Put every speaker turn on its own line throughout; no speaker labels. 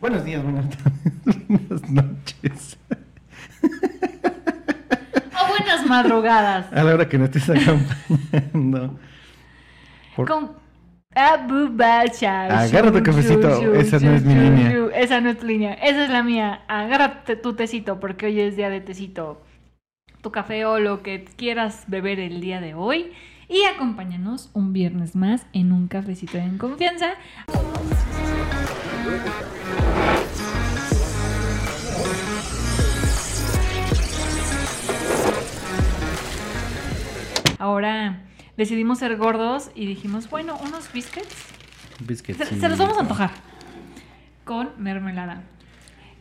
Buenos días, buenas tardes, buenas noches.
O buenas madrugadas.
A la hora que nos estés acompañando. Por-
Con Abubacha.
Agarra tu cafecito, esa no es mi línea.
Esa no es tu línea, esa es la mía. Agárrate tu tecito porque hoy es día de tecito. Tu café o lo que quieras beber el día de hoy. Y acompáñanos un viernes más en un cafecito en confianza. Ahora decidimos ser gordos y dijimos, bueno, unos biscuits
Biscuits.
se, se los vamos a antojar. Con mermelada.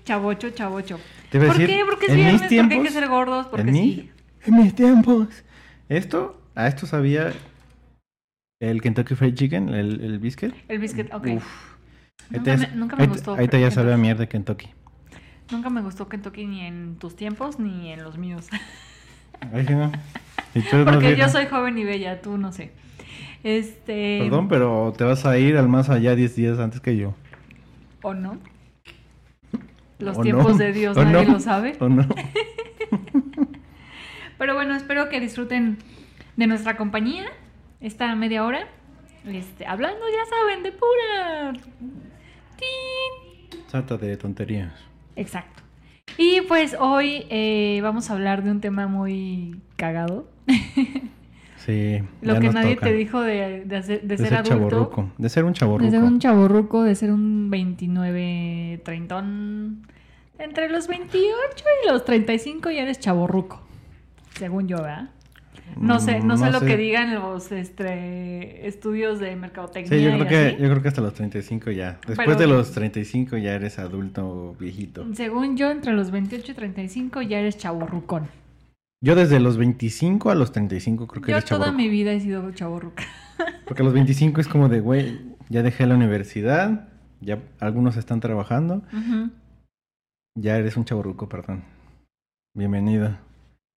Chavocho, chavocho.
Te
¿Por
decir,
qué? Porque es viernes, porque hay que
tiempos,
ser gordos, porque
en,
sí.
en mis tiempos. Esto, a esto sabía el Kentucky Fried Chicken, el, el biscuit.
El biscuit, ok.
Uf.
Nunca me, nunca me
ahí-
gustó.
Ahí te ya sabe a mierda Kentucky.
Nunca me gustó Kentucky ni en tus tiempos ni en los míos.
Ay, sí, no.
Porque yo soy joven y bella, tú no sé. Este.
Perdón, pero te vas a ir al más allá 10 días antes que yo.
¿O no? Los
¿O
tiempos
no?
de Dios
¿O
nadie
no?
lo sabe.
¿O no?
Pero bueno, espero que disfruten de nuestra compañía esta media hora. Este, hablando, ya saben, de pura. ¡Tin!
Trata de tonterías.
Exacto. Y pues hoy eh, vamos a hablar de un tema muy cagado.
Sí.
Lo
ya
que
nos
nadie
toca.
te dijo de, de hacer- de
De
ser,
ser
adulto.
De ser un chaborruco.
De ser un chaborruco, de ser un 29, 30. Entre los 28 y los 35 ya eres chaborruco. Según yo, ¿verdad? No sé, no
Mm,
sé lo que digan los este, estudios de mercadotecnia.
Sí, yo creo, que, yo creo que hasta los 35 ya. Después
Pero-
de los 35 ya eres adulto viejito.
Según yo, entre los 28 y 35 ya eres chaborrucón.
Yo desde los 25 a los 35 creo que
Yo toda mi vida he sido chaborruca.
Porque a los 25 es como de, güey, ya dejé la universidad, ya algunos están trabajando, ya eres un chaborruco, perdón. Bienvenido.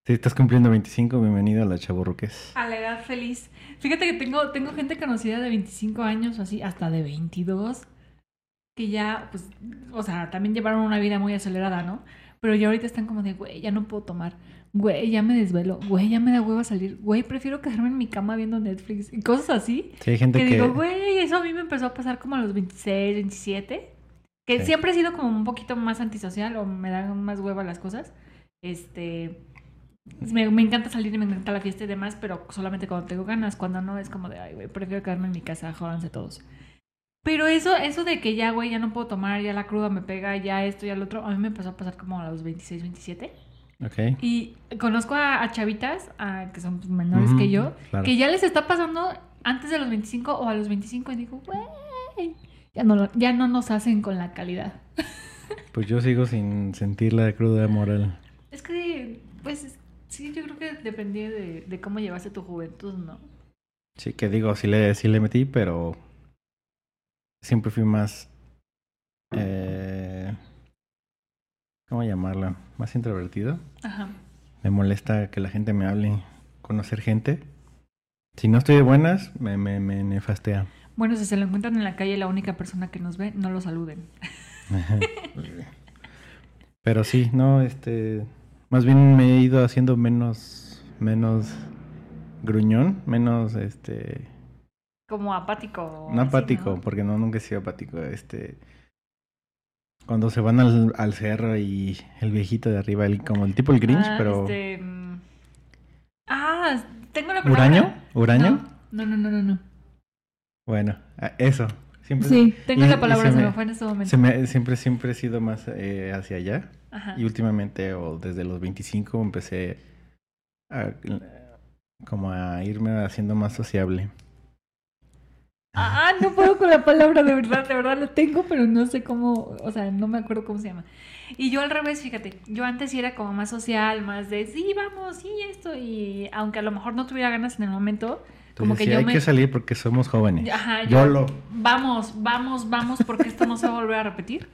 Si estás cumpliendo 25, bienvenido a la chaborruques.
A la edad feliz. Fíjate que tengo, tengo gente conocida de 25 años o así, hasta de 22, que ya, pues, o sea, también llevaron una vida muy acelerada, ¿no? Pero ya ahorita están como de, güey, ya no puedo tomar, güey, ya me desvelo, güey, ya me da hueva salir, güey, prefiero quedarme en mi cama viendo Netflix y cosas así.
Sí, hay gente
Que
que...
digo, güey, eso a mí me empezó a pasar como a los 26, 27. Que
Sí.
siempre he sido como un poquito más antisocial o me dan más hueva las cosas. Este. Me, me encanta salir y me encanta la fiesta y demás, pero solamente cuando tengo ganas. Cuando no, es como de, ay, güey, prefiero quedarme en mi casa, jódanse todos. Pero eso, eso de que ya, güey, ya no puedo tomar, ya la cruda me pega, ya esto, ya lo otro, a mí me empezó a pasar como a los 26, 27. Y conozco a, a chavitas a- que son pues, menores que yo,
claro.
que ya les está pasando antes de los 25 o a los 25 y digo, güey, ya no, ya no nos hacen con la calidad.
Pues yo sigo sin sentir la cruda moral.
Es que, pues, sí, yo creo que dependía de, de cómo llevaste tu juventud, ¿no?
Sí, que digo, sí le, sí le metí, pero siempre fui más... Eh, ¿Cómo llamarla? Más introvertido.
Ajá.
Me molesta que la gente me hable, conocer gente. Si no estoy de buenas, me, me, me nefastea.
Bueno, si se lo encuentran en la calle, la única persona que nos ve, no lo saluden.
Pero sí, no, este... Más bien me he ido haciendo menos... Menos gruñón, menos este...
Como apático.
No
así,
apático,
¿no?
porque no, nunca he sido apático. Este. Cuando se van al, al cerro y el viejito de arriba, el, como el tipo el Grinch,
Ah,
pero.
este, mm, Ah, tengo la palabra.
¿Huraño? ¿Huraño?
No, no, no, no, no.
Bueno, a- eso. Siempre,
Sí, tengo
y-
la palabra,
se
se,
me-
me fue en este momento.
se me- siempre, siempre he sido más eh, hacia allá.
Ajá.
Y últimamente, o desde los 25, empecé a, como a irme haciendo más sociable.
Ah, no puedo con la palabra, de verdad, de verdad la tengo, pero no sé cómo, o sea, no me acuerdo cómo se llama. Y yo al revés, fíjate, yo antes sí era como más social, más de sí, vamos, sí, esto, y aunque a lo mejor no tuviera ganas en el momento, como que yo
hay
me...
que salir porque somos jóvenes.
Ajá, yo,
YOLO.
vamos, vamos, vamos, porque esto no se va a volver a repetir.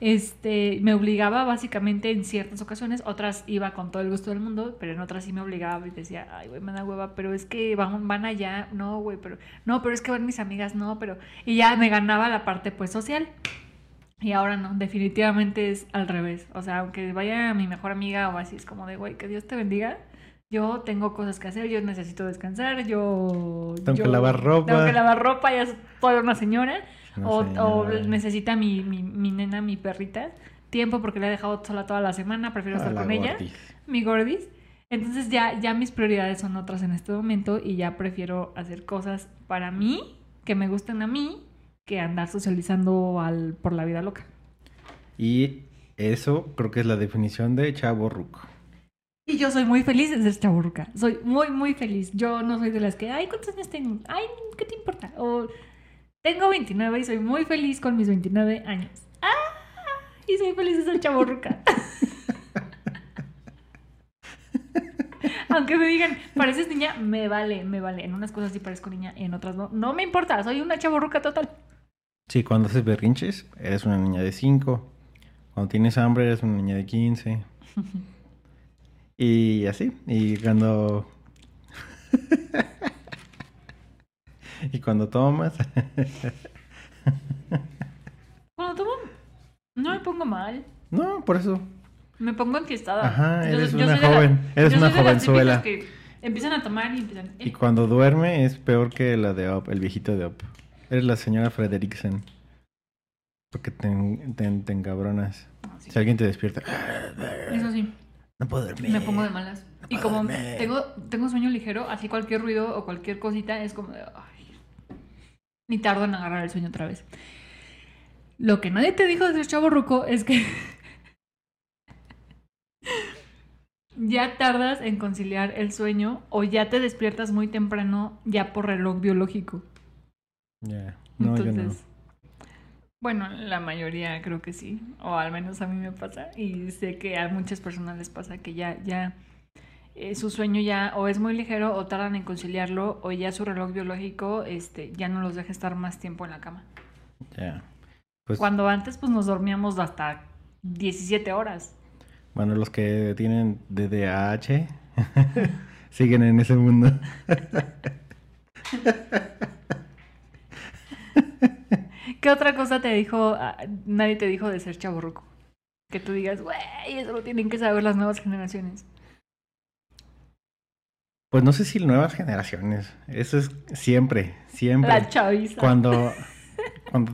Este, me obligaba básicamente en ciertas ocasiones, otras iba con todo el gusto del mundo, pero en otras sí me obligaba y decía, ay, güey, me da hueva, pero es que van, van allá, no, güey, pero, no, pero es que van mis amigas, no, pero, y ya me ganaba la parte, pues, social. Y ahora no, definitivamente es al revés. O sea, aunque vaya mi mejor amiga o así, es como de, güey, que Dios te bendiga. Yo tengo cosas que hacer, yo necesito descansar, yo...
Tengo
yo
que lavar ropa.
Tengo que lavar ropa, ya soy una señora. O, necesita mi, mi, mi nena, mi perrita, tiempo porque la he dejado sola toda la semana, prefiero
A
estar con ella,
gordis.
mi gordis. Entonces ya, ya mis prioridades son otras en este momento y ya prefiero hacer cosas para mí, que me gusten a mí, que andar socializando al, por la vida loca.
Y eso creo que es la definición de chavo ruco.
Y yo soy muy feliz de ser chaburruca. Soy muy, muy feliz. Yo no soy de las que, ay, ¿cuántos años tengo? Ay, ¿qué te importa? O tengo 29 y soy muy feliz con mis 29 años. ¡Ah! Y soy feliz de ser chaburruca. Aunque me digan, pareces niña, me vale, me vale. En unas cosas sí parezco niña, en otras no. No me importa, soy una chaburruca total.
Sí, cuando haces berrinches, eres una niña de 5. Cuando tienes hambre, eres una niña de 15. Y así. Y cuando. y cuando tomas.
Cuando tomo, no me pongo mal.
no, por eso.
Me pongo enfiestada.
Ajá, eres una
la-
joven, eres una jovenzuela.
que empiezan a tomar y empiezan.
Y
eh,
cuando duerme es peor que la de Op, el viejito de Op. Eres la señora Frederiksen. Porque te, te, te encabronas.
sí.
Si alguien te despierta.
Eso sí,
No puedo dormir.
me pongo de malas. Y como
dormir.
tengo, tengo sueño ligero, así cualquier ruido o cualquier cosita es como de. Ay, ni tardo en agarrar el sueño otra vez. Lo que nadie te dijo de ser chavo ruco es que. ya tardas en conciliar el sueño o ya te despiertas muy temprano ya por reloj biológico.
Ya. No, yo no.
Entonces, bueno, la mayoría creo que sí, o al menos a mí me pasa y sé que a muchas personas les pasa que ya ya eh, su sueño ya o es muy ligero o tardan en conciliarlo o ya su reloj biológico este ya no los deja estar más tiempo en la cama.
Ya. Pues,
Cuando antes pues nos dormíamos hasta 17 horas.
bueno, los que tienen DDAH siguen en ese mundo.
¿Qué otra cosa te dijo ah, nadie te dijo de ser chaborruco? Que tú digas, "Güey, eso lo tienen que saber las nuevas generaciones."
Pues no sé si nuevas generaciones. Eso es siempre, siempre.
La chaviza.
Cuando, cuando,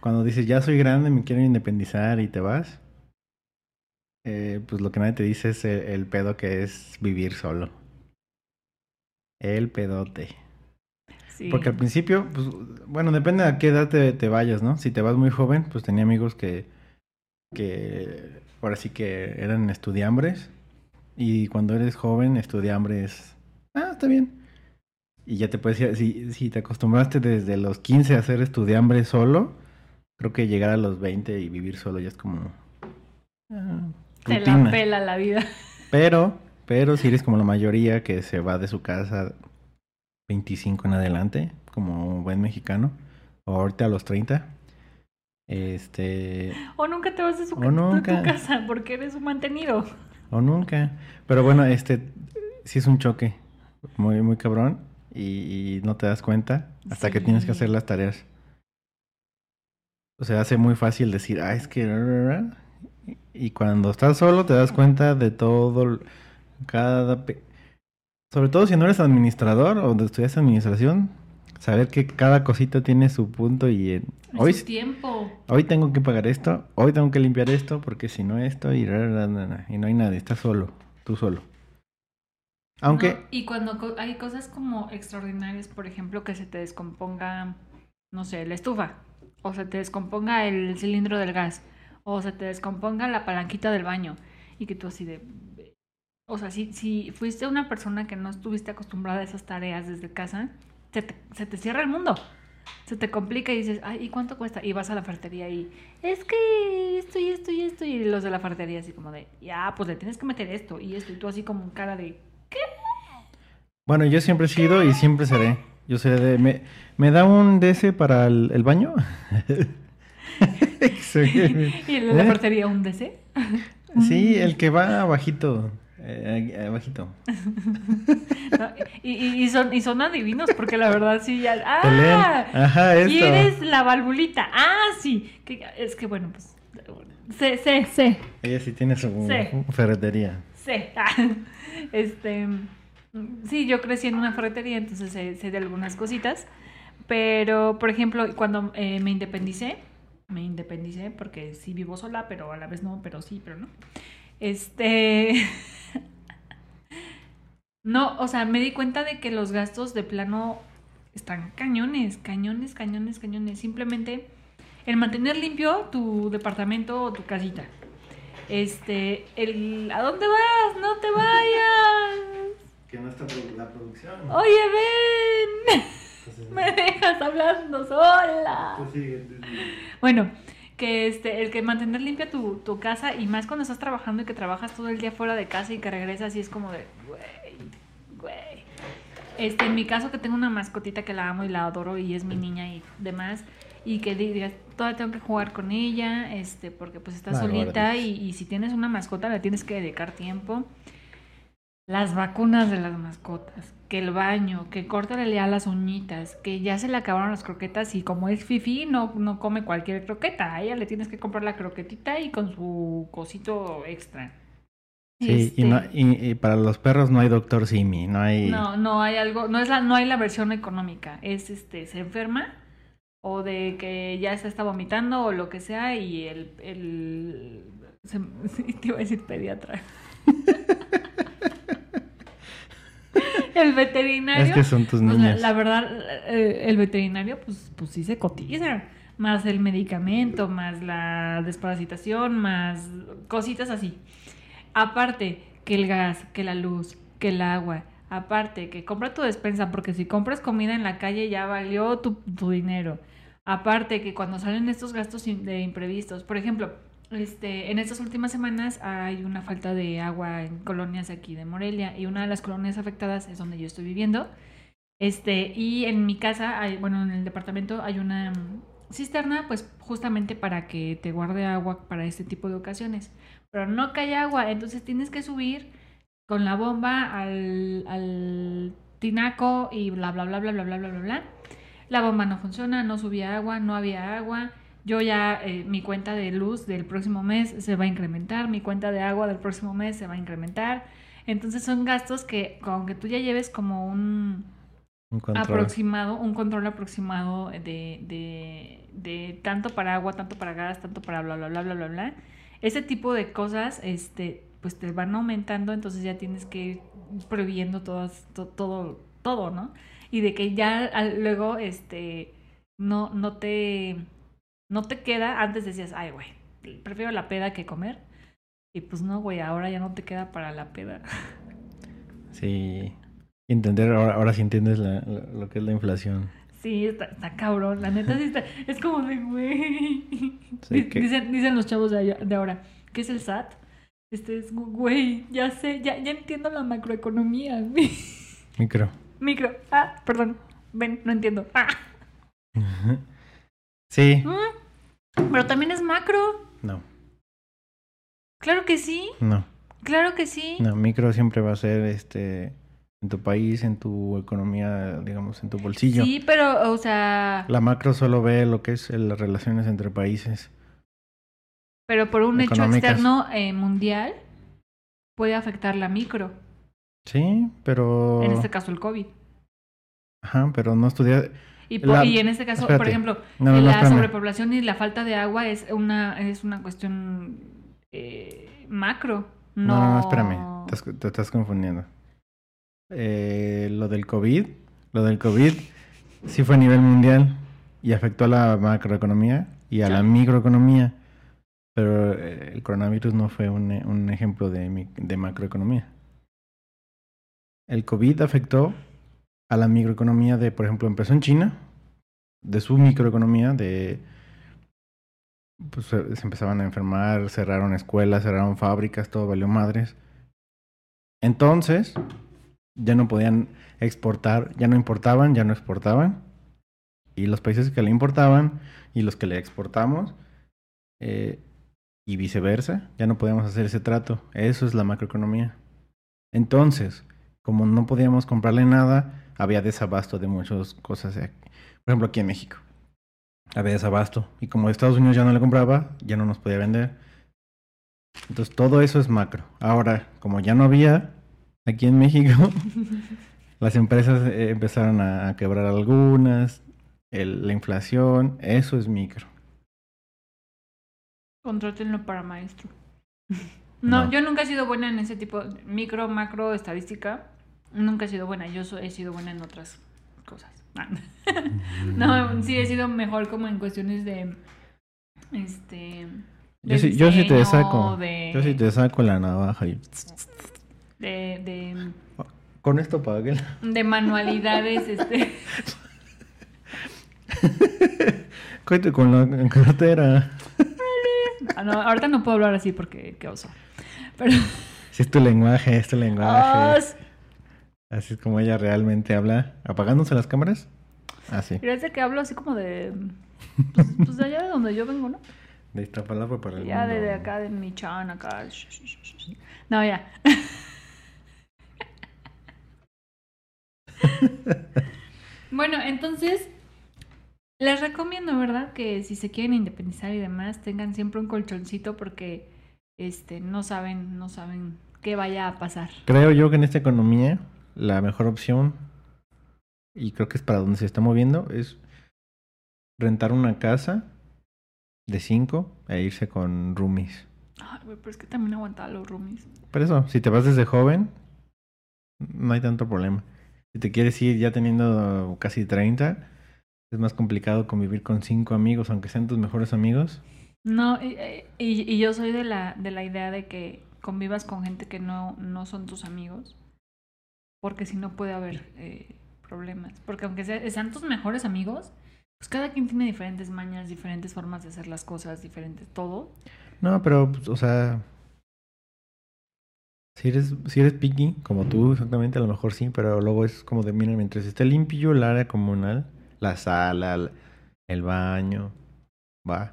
cuando dices, ya soy grande, me quiero independizar y te vas, eh, pues lo que nadie te dice es el, el pedo que es vivir solo. El pedote.
Sí.
Porque al principio, pues, bueno, depende a qué edad te, te vayas, ¿no? Si te vas muy joven, pues tenía amigos que, que ahora sí que eran estudiambres. Y cuando eres joven, estudiambres, está bien. Y ya te puedes ir, si, si te acostumbraste desde los 15 a ser estudiambre solo, creo que llegar a los 20 y vivir solo ya es como... ah,
Te la pela la vida.
Pero, pero si eres como la mayoría que se va de su casa 25 en adelante, como un buen mexicano, o ahorita a los 30, este,
O nunca te vas de, su
O
ca- de
nunca.
tu casa porque eres un mantenido.
o nunca. Pero bueno, este, sí es un choque muy, muy cabrón y, y no te das cuenta hasta que tienes que hacer las tareas. O sea, hace muy fácil decir, ah, es que... Y cuando estás solo te das cuenta de todo, cada... pe- Sobre todo si no eres administrador o estudias administración, saber que cada cosita tiene su punto y en- hoy,
Su tiempo.
hoy tengo que pagar esto, hoy tengo que limpiar esto, porque si no esto y, y no hay nadie, estás solo, tú solo.
Y cuando hay cosas como extraordinarias, por ejemplo, que se te descomponga, no sé, la estufa, o se te descomponga el cilindro del gas, o se te descomponga la palanquita del baño, y que tú así de... O sea, si, si fuiste una persona que no estuviste acostumbrada a esas tareas desde casa, se te, se te cierra el mundo. Se te complica y dices, ay, ¿y cuánto cuesta? Y vas a la ferretería y, es que esto y esto y esto, y los de la ferretería así como de, ya, pues le tienes que meter esto y esto, y tú así como cara de,
Bueno, yo siempre he sido y siempre seré. Yo seré de... ¿Me, me da un DS para el, el baño?
y el de la ferretería un DC.
Sí, el que va abajito. Eh, bajito.
No, y, son, y son adivinos, porque la verdad sí ya. ¡Ah!
Ajá, esto.
¿Quieres la valvulita? Ah, sí. Que- es que bueno, pues. Sé, sé, sé.
Ella sí tiene su
Sí.
ferretería.
sé. Este. Sí, yo crecí en una ferretería, entonces sé, sé de algunas cositas. Pero, por ejemplo, cuando eh, me independicé, me independicé porque sí vivo sola, pero a la vez no, pero sí, pero no. Este. No, o sea, me di cuenta de que los gastos de plano están cañones, cañones, cañones, cañones. Simplemente el mantener limpio tu departamento o tu casita. Este, el ¿a dónde vas? No te vayas.
Que no está la producción.
Oye, ven. Me dejas hablando sola. Bueno, que este, el que mantener limpia tu, tu casa y más cuando estás trabajando y que trabajas todo el día fuera de casa y que regresas y es como de, güey, güey. Este, en mi caso que tengo una mascotita que la amo y la adoro y es mi niña y demás y que digas, todavía tengo que jugar con ella, este, porque pues está solita y, y si tienes una mascota le tienes que dedicar tiempo. Las vacunas de las mascotas, que el baño, que córtale ya las uñitas, que ya se le acabaron las croquetas y como es fifi no, no come cualquier croqueta, a ella le tienes que comprar la croquetita y con su cosito extra.
Sí, y,
Este,
no, y, y para los perros no hay doctor Simi, no hay...
no, no hay algo, no es la, no hay la versión económica, es este, se enferma o de que ya se está vomitando o lo que sea y el, el se- te iba a decir pediatra. el veterinario.
Es que son tus
la,
niñas.
la verdad, eh, el veterinario, pues, pues sí se cotiza. Más el medicamento, más la desparasitación, más cositas así. Aparte que el gas, que la luz, que el agua. Aparte que compra tu despensa, porque si compras comida en la calle ya valió tu, tu dinero. Aparte que cuando salen estos gastos de imprevistos, por ejemplo, este, en estas últimas semanas hay una falta de agua en colonias aquí de Morelia y una de las colonias afectadas es donde yo estoy viviendo. Este, y en mi casa, hay, bueno, en el departamento hay una mm, cisterna, pues justamente para que te guarde agua para este tipo de ocasiones. Pero no cae agua, entonces tienes que subir con la bomba al, al tinaco y bla, bla, bla, bla, bla, bla, bla, bla, bla. La bomba no funciona, no subía agua, no había agua. Yo ya, eh, mi cuenta de luz del próximo mes se va a incrementar, mi cuenta de agua del próximo mes se va a incrementar. Entonces son gastos que, aunque tú ya lleves como un, aproximado, un control aproximado de, de, de tanto para agua, tanto para gas, tanto para bla, bla, bla, bla, bla, bla. Ese tipo de cosas, este, pues te van aumentando, entonces ya tienes que ir previendo todas, to- todo, todo, ¿no? Y de que ya al- luego, este, no, no te, no te queda, antes decías, ay, güey, prefiero la peda que comer. Y pues no, güey, ahora ya no te queda para la peda.
Sí. Entender, ahora, ahora sí entiendes la- la- lo que es la inflación.
Sí, está, está cabrón, la neta sí está, es como de güey.
Sí,
Di-
que-
dicen, dicen los chavos de, de ahora, ¿qué es el SAT? Este es, güey, ya sé, ya, ya entiendo la macroeconomía.
Micro.
Micro, ah, perdón, ven, no entiendo. Ah.
Sí.
Mm, Pero también es macro,
No,
claro que sí,
no.
claro que sí.
No, micro siempre va a ser este en tu país, en tu economía, digamos, en tu bolsillo.
Sí, pero, o sea,
La macro solo ve lo que es el- las relaciones entre países.
pero por un hecho externo eh, mundial puede afectar la micro,
Sí, pero
en este caso el COVID.
ajá, pero no estudiar
Y, por-
La-
y en este caso, por ejemplo,
no, no, no,
la
espérame.
sobrepoblación y la falta de agua es una, es una cuestión eh, macro. No,
No, no, no, espérame, te, estás- te estás confundiendo. Eh, lo del COVID, lo del COVID sí fue a nivel mundial y afectó a la macroeconomía y a la microeconomía, pero eh, el coronavirus no fue un, un ejemplo de, de macroeconomía. El COVID afectó a la microeconomía de, por ejemplo, empezó en China, de su microeconomía, de pues se empezaban a enfermar, cerraron escuelas, cerraron fábricas, todo valió madres. Entonces, ya no podían exportar, ya no importaban, ya no exportaban. Y los países que le importaban y los que le exportamos, eh, y viceversa, ya no podíamos hacer ese trato. Eso es la macroeconomía. Entonces, como no podíamos comprarle nada, había desabasto de muchas cosas. Por ejemplo, aquí en México. Había desabasto. Y como Estados Unidos ya no le compraba, ya no nos podía vender. Entonces, todo eso es macro. Ahora, como ya no había aquí en México, las empresas eh, empezaron a, a quebrar algunas. el- la inflación, eso es micro.
Contrátenlo para maestro. No,
No.
yo nunca he sido buena en ese tipo de micro, macro, estadística. Nunca he sido buena. Yo he sido buena en otras cosas. Ah. No, sí he sido mejor como en cuestiones de. Este. de
Yo sí, yo sí te saco.
De,
Yo sí te saco la navaja y...
de, de,
Con esto pagué.
de manualidades, este.
Cuente con la cartera.
Ah, no, ahorita no puedo hablar así porque qué oso. Pero.
Si es tu lenguaje, es tu lenguaje.
¡Os!
Así es como ella realmente habla. ¿Apagándose las cámaras? Así.
Fíjate que hablo así como de. Pues, pues de allá de donde yo vengo, ¿no?
De esta palabra para el
Ya desde acá, de mi chan, acá. No, ya. bueno, entonces. Les recomiendo, ¿verdad? Que si se quieren independizar y demás, tengan siempre un colchoncito porque este no saben, no saben qué vaya a pasar.
Creo yo que en esta economía la mejor opción, y creo que es para donde se está moviendo, es rentar una casa de cinco e irse con roomies.
Ay, güey, pero es que también aguantaba los roomies.
Pero eso, si te vas desde joven, no hay tanto problema. Si te quieres ir ya teniendo casi 30, es más complicado convivir con cinco amigos, aunque sean tus mejores amigos.
No, y, y- y yo soy de la, de la idea de que convivas con gente que no, no son tus amigos, porque si no puede haber eh, problemas. Porque aunque sea- sean tus mejores amigos, pues cada quien tiene diferentes mañas, diferentes formas de hacer las cosas, diferentes todo.
No, pero, pues, o sea, si eres, si eres picky, como tú exactamente, a lo mejor sí, pero luego es como de, mira, mientras esté limpio el área comunal, la sala, el- el baño, va.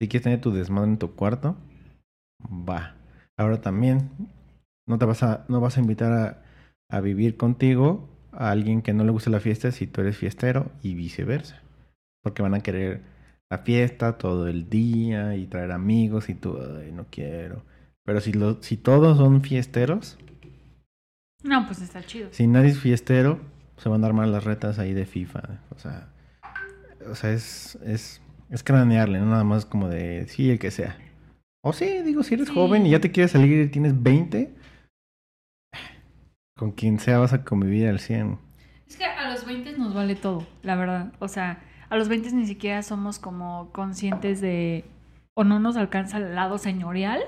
Si quieres tener tu desmadre en tu cuarto, va. Ahora también, no te vas a, no vas a invitar a, a vivir contigo a alguien que no le gusta la fiesta si tú eres fiestero y viceversa. Porque van a querer la fiesta todo el día y traer amigos y tú, ay, no quiero. Pero si, lo, si todos son fiesteros,
No, pues está chido.
si nadie es fiestero, se van a armar las retas ahí de FIFA. O sea, o sea es, es, es cranearle, no nada más como de, sí, el que sea. O sí, digo, si eres
Sí.
joven y ya te quieres salir y tienes 20, con quien sea vas a convivir al 100.
Es que a los 20 nos vale todo, la verdad. O sea, a los 20 ni siquiera somos como conscientes de... O no nos alcanza el lado señorial.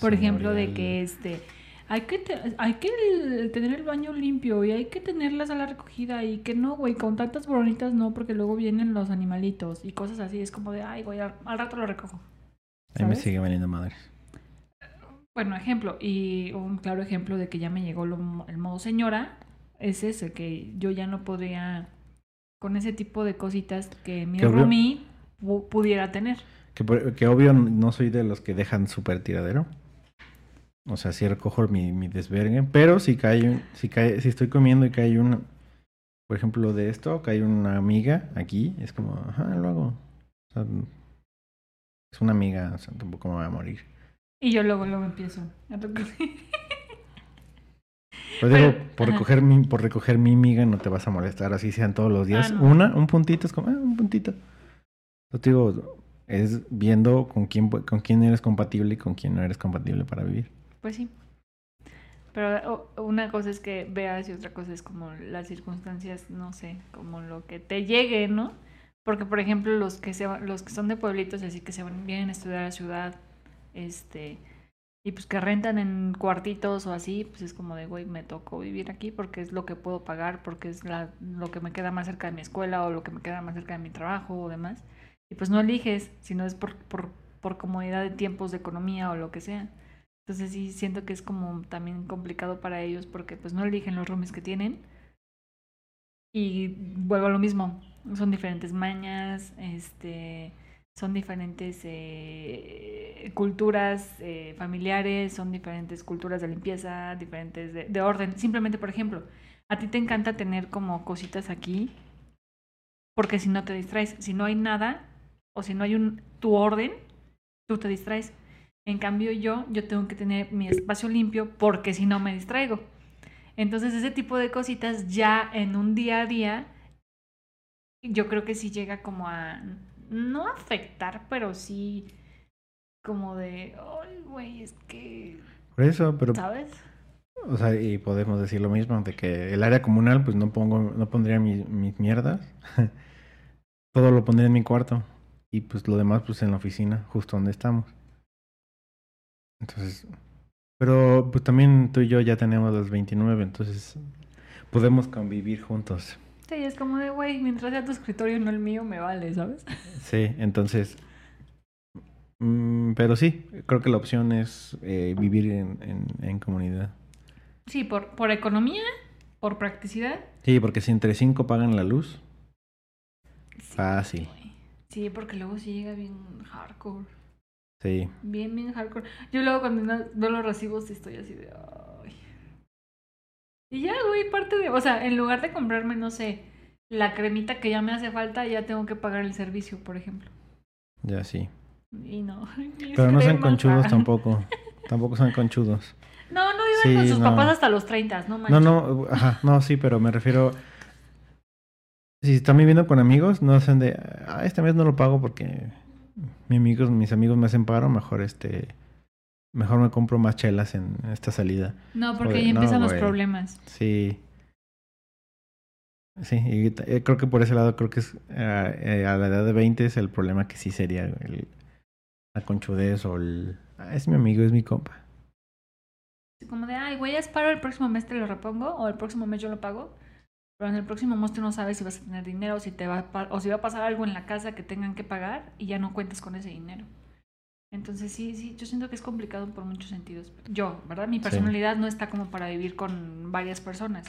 Por ejemplo, de que este... Hay que, te- hay que el- tener el baño limpio y hay que tener la sala recogida y que no, güey, con tantas boronitas no, porque luego vienen los animalitos y cosas así. Es como de, ay, güey, al, al rato lo recojo.
A mí me sigue valiendo madres.
Bueno, ejemplo, y un claro ejemplo de que ya me llegó lo- el modo señora es ese, que yo ya no podría con ese tipo de cositas que mi
Que obvio-
roomie pu- pudiera tener.
Que, obvio no soy de los que dejan súper tiradero. O sea, sí recojo mi, mi desvergue. Pero si cae, un- si cae, si estoy comiendo y cae una, por ejemplo, de esto, cae una amiga aquí, es como, ajá, lo hago. O sea, es una amiga, o sea, tampoco me voy a morir.
Y yo luego, luego empiezo a recoger.
Pero digo, por
ajá.
recoger mi, por recoger mi amiga no te vas a molestar, así sean todos los días.
Ah, no.
Una, un puntito, es como, ah, un puntito. Yo te digo, es viendo con quién, con quién eres compatible y con quién no eres compatible para vivir.
Pues sí. Pero una cosa es que veas y otra cosa es como las circunstancias, no sé, como lo que te llegue, ¿no? Porque, por ejemplo, los que se los que son de pueblitos, así que se van, vienen a estudiar a la ciudad, este, y pues que rentan en cuartitos o así, pues es como de, güey, me tocó vivir aquí porque es lo que puedo pagar, porque es la, lo que me queda más cerca de mi escuela o lo que me queda más cerca de mi trabajo o demás. Y pues no eliges, sino es por, por, por comodidad de tiempos, de economía o lo que sea. Entonces sí siento que es como también complicado para ellos porque pues no eligen los roomies que tienen. Y vuelvo a lo mismo, son diferentes mañas, este, son diferentes eh, culturas eh, familiares, son diferentes culturas de limpieza, diferentes de, de orden. Simplemente, por ejemplo, a ti te encanta tener como cositas aquí, porque si no te distraes, si no hay nada, o si no hay un tu orden, tú te distraes. En cambio yo, yo tengo que tener mi espacio limpio porque si no me distraigo. Entonces ese tipo de cositas ya en un día a día, yo creo que sí llega como a, no afectar, pero sí como de, ay, güey, es que,
Por eso, pero,
¿sabes?
o sea, y podemos decir lo mismo, de que el área comunal, pues no pongo, no pondría mi- mis mierdas. Todo lo pondría en mi cuarto. Y pues lo demás, pues en la oficina, justo donde estamos. Entonces, pero pues también tú y yo ya tenemos los 29, entonces podemos convivir juntos.
Sí, es como de, güey, mientras sea tu escritorio, no el mío, me vale, ¿sabes?
Sí, entonces. mm, pero sí, creo que la opción es eh, vivir en, en, en comunidad.
Sí, por, por economía, por practicidad.
Sí, porque si entre cinco pagan la luz,
Sí,
fácil.
Sí, porque luego sí llega bien hardcore.
Sí,
Bien, bien hardcore. Yo luego cuando no, no los recibo sí estoy así de... Ay. Y ya, güey, parte de... O sea, en lugar de comprarme, no sé, la cremita que ya me hace falta, ya tengo que pagar el servicio, por ejemplo.
ya sí.
Y no.
Pero no son
cremas,
conchudos tampoco. Tampoco son conchudos.
No, no viven
Sí,
con sus
no.
papás hasta los 30, no
No,
manches.
no, ajá, no, sí, pero me refiero. Si están viviendo con amigos, no hacen de. Ah, este mes no lo pago porque mis amigos, mis amigos me hacen paro, mejor este. Mejor me compro más chelas en esta salida.
No, porque
Joder,
ahí
no,
empiezan los problemas.
Sí. Sí, y eh, creo que por ese lado, creo que es eh, eh, a la edad de 20 es el problema que sí sería el, la conchudez o el... "Ah, es mi amigo, es mi compa.
Como de, ay, güey, ya es paro, el próximo mes te lo repongo, o el próximo mes yo lo pago. Pero en el próximo mes tú no sabes si vas a tener dinero, o si, te va a o si va a pasar algo en la casa que tengan que pagar y ya no cuentas con ese dinero. Entonces sí, sí, yo siento que es complicado por muchos sentidos. Yo, ¿verdad? Mi personalidad no está como para vivir con varias personas.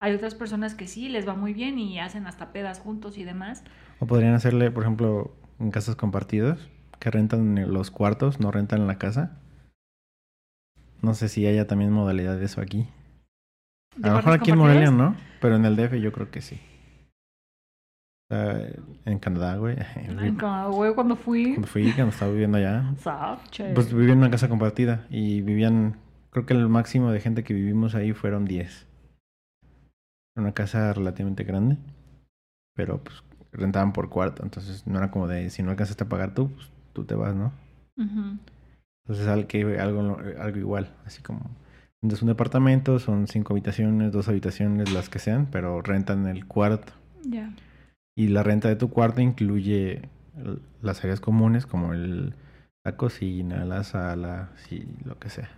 Hay otras personas que sí, les va muy bien y hacen hasta pedas juntos y demás.
O podrían hacerle, por ejemplo, en casas compartidas, que rentan los cuartos, no rentan la casa. No sé si haya también modalidad de eso aquí.
¿De
A lo mejor aquí en? Morelia no, pero en el DF yo creo que sí. Sea, en Canadá, güey.
Ay, como, güey, cuando fui.
Cuando fui, cuando estaba viviendo allá,
Sache.
Pues vivía en una casa compartida y vivían, creo que el máximo de gente que vivimos ahí fueron 10. Una casa relativamente grande, pero pues rentaban por cuarto, entonces no era como de si no alcanzaste a pagar tú, pues tú te vas, ¿no? Entonces algo, que- algo, algo igual, así como es un departamento, son cinco habitaciones, dos habitaciones, las que sean, pero rentan el cuarto.
Ya.
Y la renta de tu cuarto incluye las áreas comunes como el, la cocina, la sala, sí, lo que sea.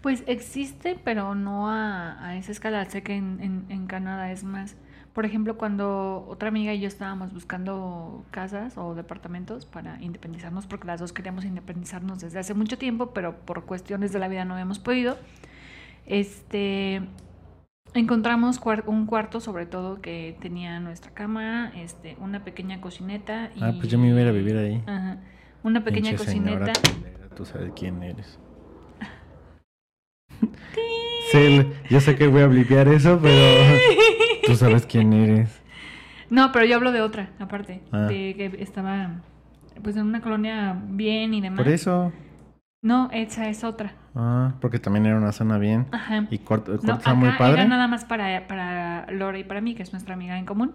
Pues existe, pero no a, a esa escala. Sé que en, en, en Canadá es más. Por ejemplo, cuando otra amiga y yo estábamos buscando casas o departamentos para independizarnos, porque las dos queríamos independizarnos desde hace mucho tiempo, pero por cuestiones de la vida no habíamos podido. Este encontramos un cuarto, sobre todo, que tenía nuestra cama, este, una pequeña cocineta y
Ah, pues yo me iba a ir a vivir ahí.
Ajá. Una pequeña
Pinche señora
cocineta.
culera, Tú sabes quién eres. Sí, yo sé que voy a blipear eso, pero tú sabes quién eres.
No, pero yo hablo de otra, aparte.
Ah.
De que estaba pues en una colonia bien y demás.
Por eso.
No, esa es otra.
Ah, porque también era una zona bien.
Ajá.
Y
No,
estaba muy padre.
era nada más para, para Lora y para mí, que es nuestra amiga en común.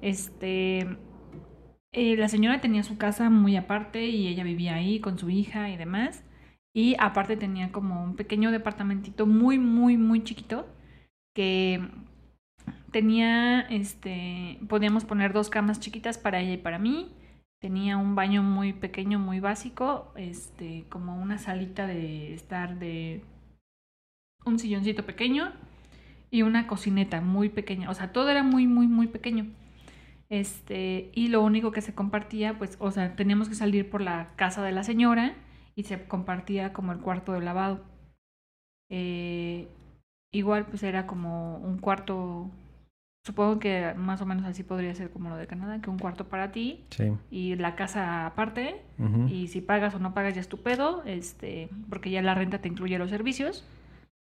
Este. eh, la señora tenía su casa muy aparte y ella vivía ahí con su hija y demás. Y aparte tenía como un pequeño departamentito muy, muy, muy chiquito que tenía, este, podíamos poner dos camas chiquitas para ella y para mí. Tenía un baño muy pequeño, muy básico, este, como una salita de estar de un silloncito pequeño y una cocineta muy pequeña. O sea, todo era muy, muy, muy pequeño. Este, y lo único que se compartía, pues, o sea, teníamos que salir por la casa de la señora y se compartía como el cuarto de lavado. Eh, igual, pues era como un cuarto supongo que más o menos así podría ser como lo de Canadá, que un cuarto para ti
Sí.
y la casa aparte. Y si pagas o no pagas ya es tu pedo, este, porque ya la renta te incluye los servicios.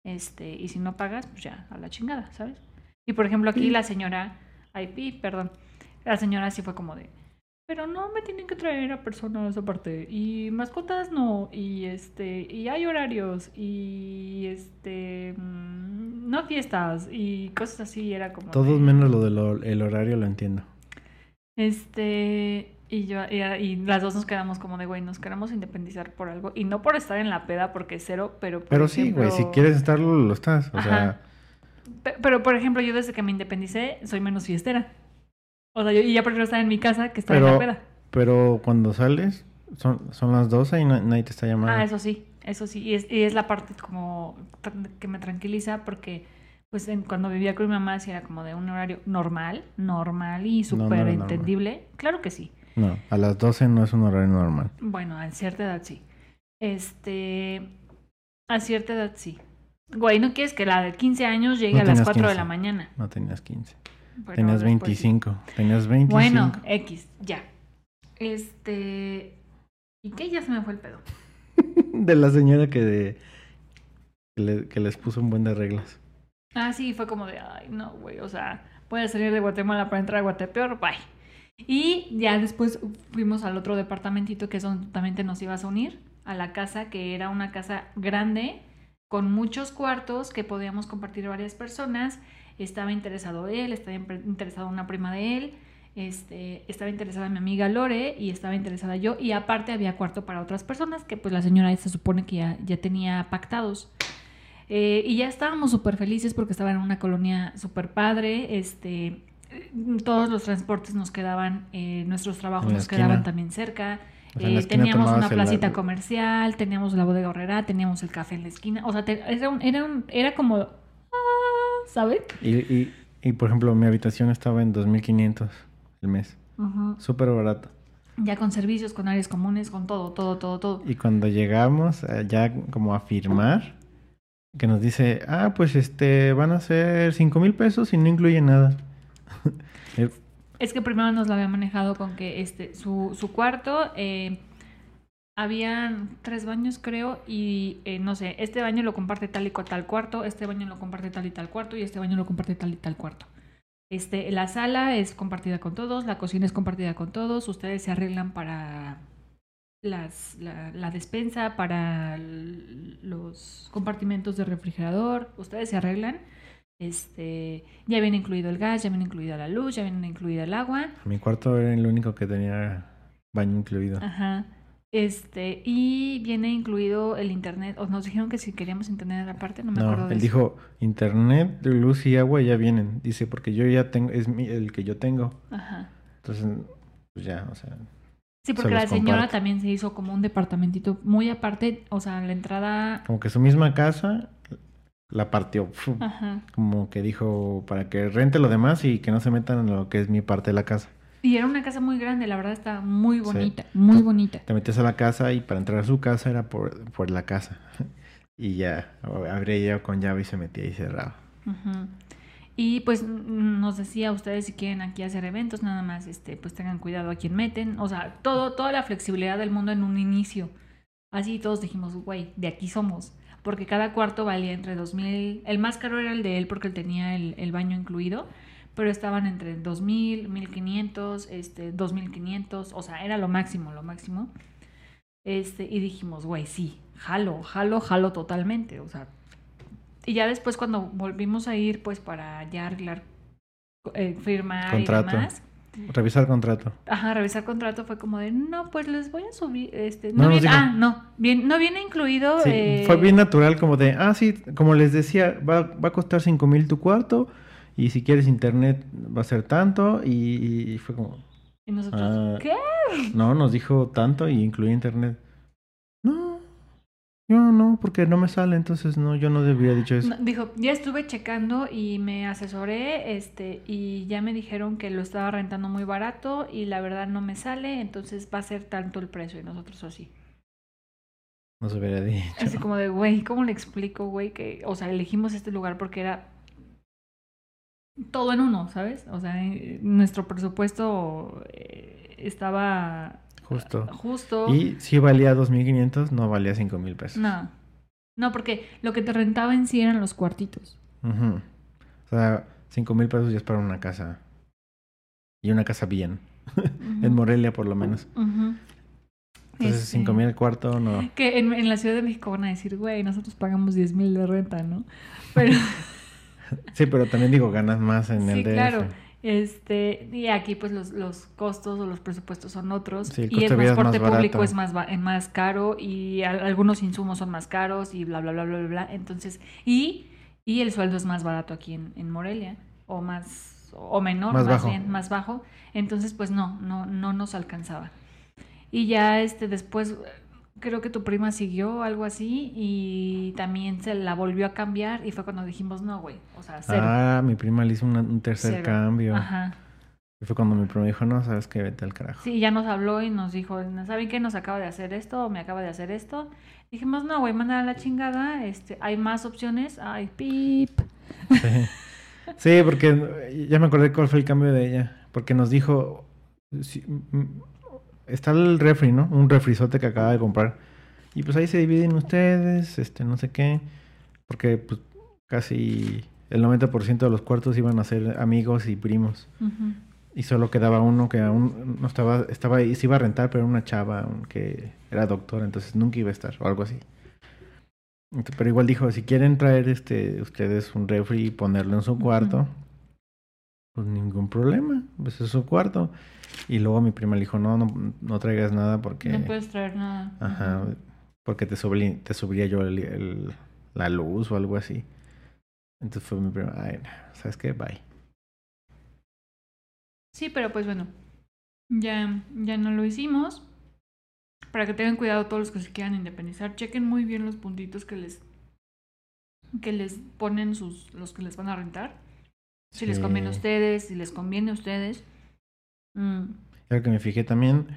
Este, y si no pagas, pues ya, a la chingada, ¿sabes? Y por ejemplo, aquí
Sí.
la señora, ay, pi, perdón, la señora sí fue como de, pero no me tienen que traer a personas aparte, y mascotas no, y este, y hay horarios, y este, mm, no fiestas, y cosas así, era como.
Todos
de-
menos lo del horario lo entiendo.
Este, y yo, y, y las dos nos quedamos como de, güey, nos queremos independizar por algo. Y no por estar en la peda, porque cero, pero por
Pero sí, güey, si quieres estarlo, lo estás. O
Ajá.
sea,
Pe- Pero, por ejemplo, yo desde que me independicé, soy menos fiestera. O sea, yo y ya prefiero estar en mi casa que estar en la peda.
pero cuando sales, son, son las 12 y nadie te está llamando.
Ah, eso sí, eso sí. Y es, y es la parte como que me tranquiliza porque, pues, en- cuando vivía con mi mamá, sí era como de un horario normal, normal y
No, no
súper
normal.
entendible. Claro que sí.
No, a las 12 no es un horario normal.
Bueno, a cierta edad sí. Este. A cierta edad sí. Güey, ¿no quieres que la de 15 años llegue
No
a las
tenías
4 de
15.
la mañana?
No tenías 15.
Bueno,
tenías
después sí.
25. Tenías 25.
Bueno, X, ya. Este. ¿Y qué? Ya se me fue el pedo.
De la señora que, de, que, le- que les puso un buen de reglas.
Ah, sí, fue como de, ay, no, güey, o sea, voy a salir de Guatemala para entrar a Guatepeor, bye. Y ya después fuimos al otro departamentito que es donde también te nos ibas a unir, a la casa, que era una casa grande, con muchos cuartos que podíamos compartir varias personas. Estaba interesado él, estaba interesada una prima de él, este, estaba interesada mi amiga Lore y estaba interesada yo. Y aparte había cuarto para otras personas que pues la señora se supone que ya, ya tenía pactados. Eh, y ya estábamos súper felices porque estaba en una colonia súper padre. Este, eh, todos los transportes nos quedaban, eh, nuestros trabajos nos quedaban también cerca.
O sea,
Eh, teníamos una placita comercial, teníamos la bodega horrera, teníamos el café en la esquina. O sea, te- era, un- era, un- era como, ¿sabes?
Y, y, y, por ejemplo, mi habitación estaba en 2500 el mes.
Ujú.
Súper barato.
Ya con servicios, con áreas comunes, con todo, todo, todo, todo.
Y cuando llegamos eh, ya como a firmar, que nos dice, ah, pues este, van a ser 5 mil pesos y no incluye nada.
Es que primero nos lo había manejado con que este su, su cuarto eh, habían tres baños creo y eh, no sé, este baño lo comparte tal y cual tal cuarto, este baño lo comparte tal y tal cuarto y este baño lo comparte tal y tal cuarto. Este, la sala es compartida con todos, la cocina es compartida con todos, ustedes se arreglan para las, la, la despensa, para los compartimentos de refrigerador, ustedes se arreglan. Este, ya viene incluido el gas, ya viene incluida la luz, ya viene incluida el agua.
mi cuarto era el único que tenía baño incluido.
Ajá. Este, y viene incluido el internet. O nos dijeron que si queríamos internet aparte, no me acuerdo
No,
de
él
eso.
dijo, internet, luz y agua ya vienen. Dice, porque yo ya tengo, es mi- el que yo tengo.
Ajá.
Entonces, pues ya, o sea,
Sí, porque
Se
la señora
comparto.
también se hizo como un departamentito muy aparte, o sea, la entrada.
como que su misma casa la partió.
Ajá.
Como que dijo, para que rente lo demás y que no se metan en lo que es mi parte de la casa.
Y era una casa muy grande, la verdad está muy
Sí.
bonita, muy bonita.
Te metías a la casa y para entrar a su casa era por, por la casa. Y ya, abría ella con llave y se metía y cerraba.
Y pues nos decía ustedes si quieren aquí hacer eventos, nada más este, pues tengan cuidado a quién meten. O sea, todo, toda la flexibilidad del mundo en un inicio. Así todos dijimos, güey, de aquí somos. Porque cada cuarto valía entre 2000. El más caro era el de él porque él tenía el, el baño incluido. Pero estaban entre 2000, 1500, este, 2500. O sea, era lo máximo, lo máximo. Este, y dijimos, güey, sí, jalo, jalo, jalo totalmente. O sea, y ya después cuando volvimos a ir, pues para ya arreglar, eh, firmar
Contrato.
y demás.
Revisar contrato.
Ajá, revisar contrato fue como de, no, pues les voy a subir, este,
No,
no, viene, ah, no, bien, no viene incluido.
Sí,
eh,
fue bien natural como de, ah, sí, como les decía, va, va a costar cinco mil tu cuarto y si quieres internet va a ser tanto y, y fue como,
Y nosotros,
Ah.
¿qué?
no, nos dijo tanto y incluía internet. No, yo no, porque no me sale, entonces no, yo no debería dicho eso.
No, dijo, ya estuve checando y me asesoré, este, y ya me dijeron que lo estaba rentando muy barato y la verdad no me sale, entonces va a ser tanto el precio y nosotros así.
No se hubiera dicho.
Así como de, güey, ¿cómo le explico, güey? Que, o sea, elegimos este lugar porque era todo en uno, ¿sabes? O sea, eh, nuestro presupuesto eh, estaba
Justo.
justo.
Y si valía 2.500, no valía 5.000 pesos.
No. No, porque lo que te rentaba en sí eran los cuartitos.
Ujú. O sea, 5.000 pesos ya es para una casa. Y una casa bien. En Morelia, por lo menos.
Ujú.
Entonces,
Este,
5.000 el cuarto, no.
Que en, en la Ciudad de México van a decir, güey, nosotros pagamos 10 mil de renta, ¿no? Pero
Sí, pero también digo, ganas más en
sí,
el DF.
claro. Este, y aquí pues los, los costos o los presupuestos son otros.
Sí, el
y el
más
transporte público es más, más caro y al- algunos insumos son más caros y bla, bla, bla, bla, bla, bla. Entonces, y, y el sueldo es más barato aquí en, en Morelia o más, o menor,
Más
más,
bajo.
bien, más bajo. Entonces, pues no, no, no nos alcanzaba. Y ya este después creo que tu prima siguió algo así y también se la volvió a cambiar y fue cuando dijimos, no, güey, o sea, cero.
Ah, mi prima le hizo una- un tercer
Cero.
cambio.
Ajá.
Y fue cuando mi prima dijo, no, sabes que vete al carajo.
Sí, ya nos habló y nos dijo, ¿saben qué? Nos acaba de hacer esto o me acaba de hacer esto. Dijimos, no, güey, manda a la chingada, este, hay más opciones, hay pip.
Sí. Sí, porque ya me acordé cuál fue el cambio de ella. Porque nos dijo, está el refri, ¿no? Un refrizote que acaba de comprar. Y pues ahí se dividen ustedes, este, no sé qué. Porque pues casi el 90% de los cuartos iban a ser amigos y primos.
Ujú.
Y solo quedaba uno que aún no estaba, estaba ahí, se iba a rentar, pero era una chava que era doctora, entonces nunca iba a estar, o algo así. Pero igual dijo, si quieren traer este ustedes un refri y ponerlo en su cuarto. Pues ningún problema, pues es su cuarto. Y luego mi prima le dijo, no, no, no traigas nada porque,
No puedes traer nada.
ajá, porque te, subli- te subiría yo el- el- la luz o algo así. Entonces fue mi prima, ay, ¿sabes qué? Bye.
Sí, pero pues bueno, ya, ya no lo hicimos. Para que tengan cuidado todos los que se quieran independizar, chequen muy bien los puntitos que les que les ponen sus los que les van a rentar. Si les conviene a ustedes, si les conviene a ustedes. Mm,
que me fijé también,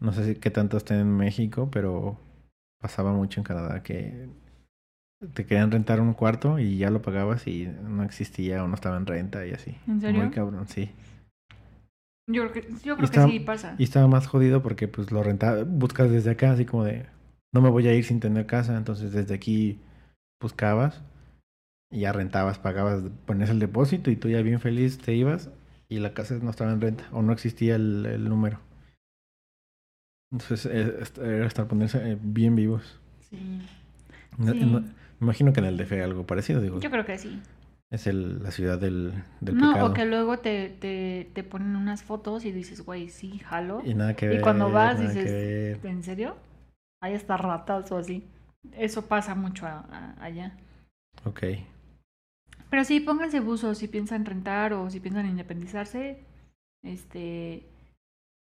no sé si qué tanto está en México, pero pasaba mucho en Canadá que te querían rentar un cuarto y ya lo pagabas y no existía o no estaba en renta y así.
¿En serio?
Muy cabrón, sí.
Yo creo que, yo creo
está-
que sí pasa.
Y estaba más jodido porque pues lo rentaba, buscas desde acá, así como de, no me voy a ir sin tener casa, entonces desde aquí buscabas y ya rentabas, pagabas, ponías el depósito y tú ya bien feliz te ibas y la casa no estaba en renta o no existía el, el número. Entonces eh, era estar ponerse eh, bien vivos.
Sí.
No-
Sí.
no- me imagino que en el DF hay algo parecido, digo.
Yo creo que sí.
Es el, la ciudad del, del
No,
pecado.
o que luego te, te, te ponen unas fotos y dices, güey, sí, jalo.
Y nada que
Y
ver.
cuando vas dices. ¿en serio? Ahí está ratas o así. Eso pasa mucho a- a- allá.
Ok.
Pero sí, pónganse buzos si piensan rentar o si piensan independizarse. Este.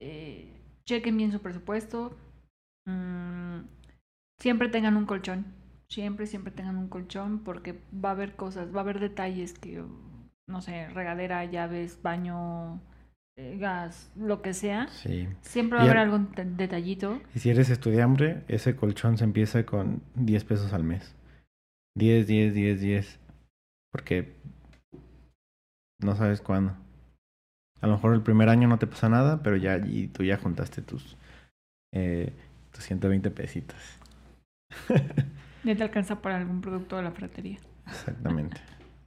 eh, chequen bien su presupuesto. Mm, siempre tengan un colchón. Siempre, siempre tengan un colchón porque va a haber cosas, va a haber detalles que, no sé, regadera, llaves, baño, eh, gas, lo que sea.
Sí.
Siempre va a
Y
haber
a-
algún detallito.
Y si eres estudiante, ese colchón se empieza con 10 pesos al mes. 10, 10, 10, 10. Porque no sabes cuándo. A lo mejor el primer año no te pasa nada, pero ya y tú ya juntaste tus, eh, tus 120 pesitos.
Ya te alcanza para algún producto de la fratería.
Exactamente.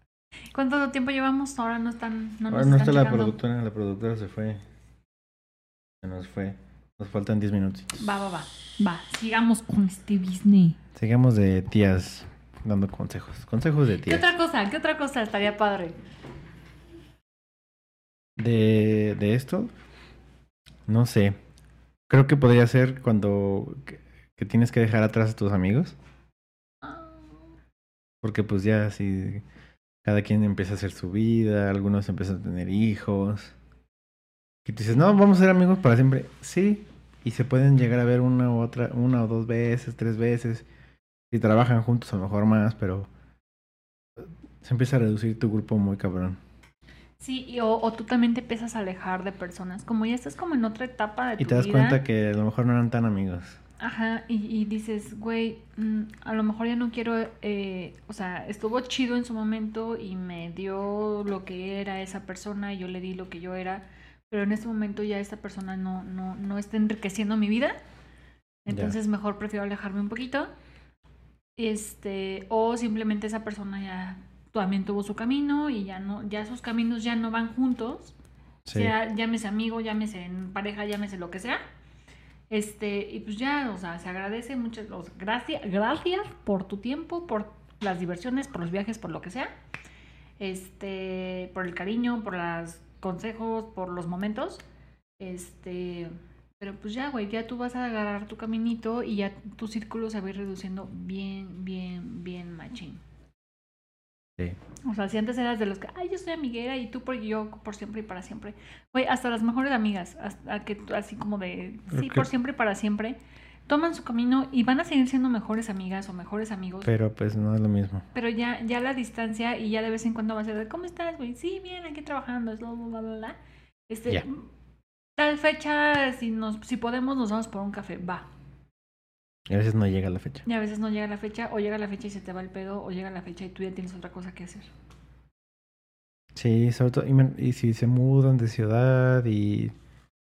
¿Cuánto tiempo llevamos? Ahora no están. No nos
Ahora no está la productora, la productora se fue. Se nos fue. Nos faltan 10 minutos.
Va, va, va. Va, sigamos con este business.
Sigamos de tías dando consejos. Consejos de
¿Qué
tías.
otra cosa? ¿Qué otra cosa estaría padre?
De, de esto, no sé. Creo que podría ser cuando que, que tienes que dejar atrás a tus amigos. Porque pues ya si cada quien empieza a hacer su vida, algunos empiezan a tener hijos. Y tú dices, no, vamos a ser amigos para siempre. Sí. Y se pueden llegar a ver una u otra, una o dos veces, tres veces. Si trabajan juntos a lo mejor más, pero se empieza a reducir tu grupo muy cabrón.
Sí, y- o, o tú también te empiezas a alejar de personas. Como ya estás como en otra etapa de tu
Y te das
vida.
cuenta que a lo mejor no eran tan amigos.
Ajá, y, y dices, güey, mm, a lo mejor ya no quiero, eh, o sea, estuvo chido en su momento y me dio lo que era esa persona y yo le di lo que yo era, pero en este momento ya esta persona no, no, no está enriqueciendo mi vida, entonces mejor prefiero alejarme un poquito, este, o simplemente esa persona ya también tuvo su camino y ya no, ya sus caminos ya no van juntos,
Sí.
sea, llámese amigo, llámese en pareja, llámese lo que sea. Este, y pues ya, o sea, se agradece muchas o sea, gracias, gracias por tu tiempo, por las diversiones, por los viajes, por lo que sea. Este, por el cariño, por los consejos, por los momentos. Este, pero pues ya, güey, ya tú vas a agarrar tu caminito y ya tu círculo se va a ir reduciendo bien, bien, bien machín.
Sí.
O sea, si antes eras de los que, ay, yo soy amiguera y tú por yo por siempre y para siempre. Güey, hasta las mejores amigas, hasta que así como de, sí, por siempre y para siempre, toman su camino y van a seguir siendo mejores amigas o mejores amigos.
Pero pues no es lo mismo.
Pero ya, ya la distancia y ya de vez en cuando va a ser de, ¿cómo estás, güey? Sí, bien, aquí trabajando, es bla, bla, bla, bla. Este. Tal fecha, si, nos, si podemos, nos vamos por un café, va.
Y a veces no llega la fecha.
Y a veces no llega la fecha, o llega la fecha y se te va el pedo, o llega la fecha y tú ya tienes otra cosa que hacer.
Sí, sobre todo, y, y si se mudan de ciudad y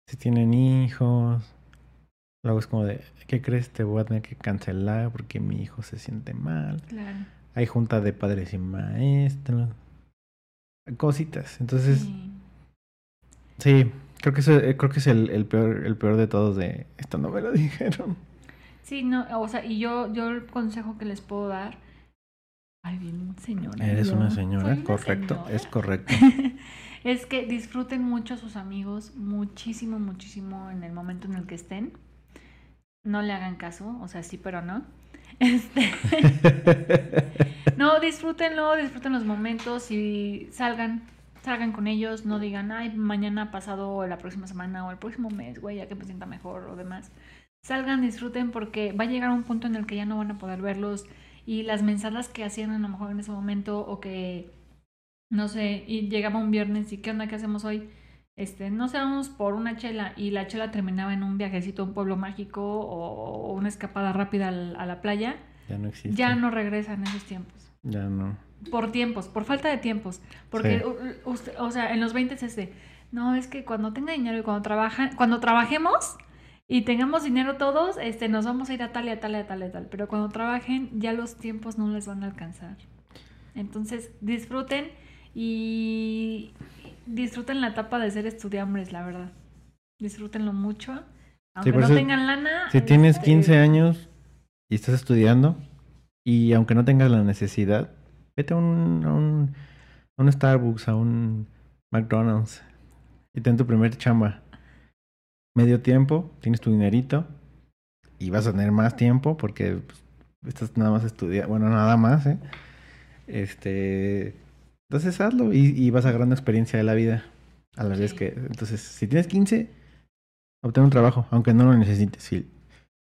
si tienen hijos, luego es como de, ¿qué crees? Te voy a tener que cancelar porque mi hijo se siente mal.
Claro.
Hay junta de padres y maestros. Cositas. Entonces,
Sí.
sí, creo que eso, eh, creo que es el, el peor, el peor de todos de esto no me lo dijeron.
Sí, no, o sea, y yo, yo el consejo que les puedo dar. Ay, bien, señora.
Eres
yo
una señora,
una
correcto,
señora.
es correcto.
es que disfruten mucho a sus amigos, muchísimo, muchísimo en el momento en el que estén. No le hagan caso, o sea, sí, pero no. Este, no, disfrútenlo, disfruten los momentos y salgan, salgan con ellos, no digan, ay, mañana pasado o la próxima semana o el próximo mes, güey, ya que me sienta mejor o demás. Salgan, disfruten porque va a llegar un punto en el que ya no van a poder verlos y las mensadas que hacían a lo mejor en ese momento o que, no sé, y llegaba un viernes y qué onda, qué hacemos hoy. Este, no sé, vamos por una chela y la chela terminaba en un viajecito a un pueblo mágico o, una escapada rápida al- a la playa,
ya no existe.
ya no regresan esos tiempos.
Ya no.
Por tiempos, por falta de tiempos. Porque,
Sí.
usted- o sea, en los 20 es de, no, es que cuando tenga dinero y cuando trabaja, cuando trabajemos y tengamos dinero todos, este, nos vamos a ir a tal y a tal y a tal y a tal. Pero cuando trabajen, ya los tiempos no les van a alcanzar. Entonces, disfruten y disfruten la etapa de ser estudiambres, la verdad. Disfrútenlo mucho. Aunque
por
no
eso,
tengan lana.
Si tienes
este,
15 años y estás estudiando, y aunque no tengas la necesidad, vete a un, a un, a un Starbucks, a un McDonald's y ten tu primer chamba. Medio tiempo, tienes tu dinerito y vas a tener más tiempo porque pues, estás nada más estudiando, bueno, nada más, ¿eh? Este, entonces hazlo y, y vas agarrando experiencia de la vida a la vez que, entonces, si tienes 15, obtén un trabajo, aunque no lo necesites. Si,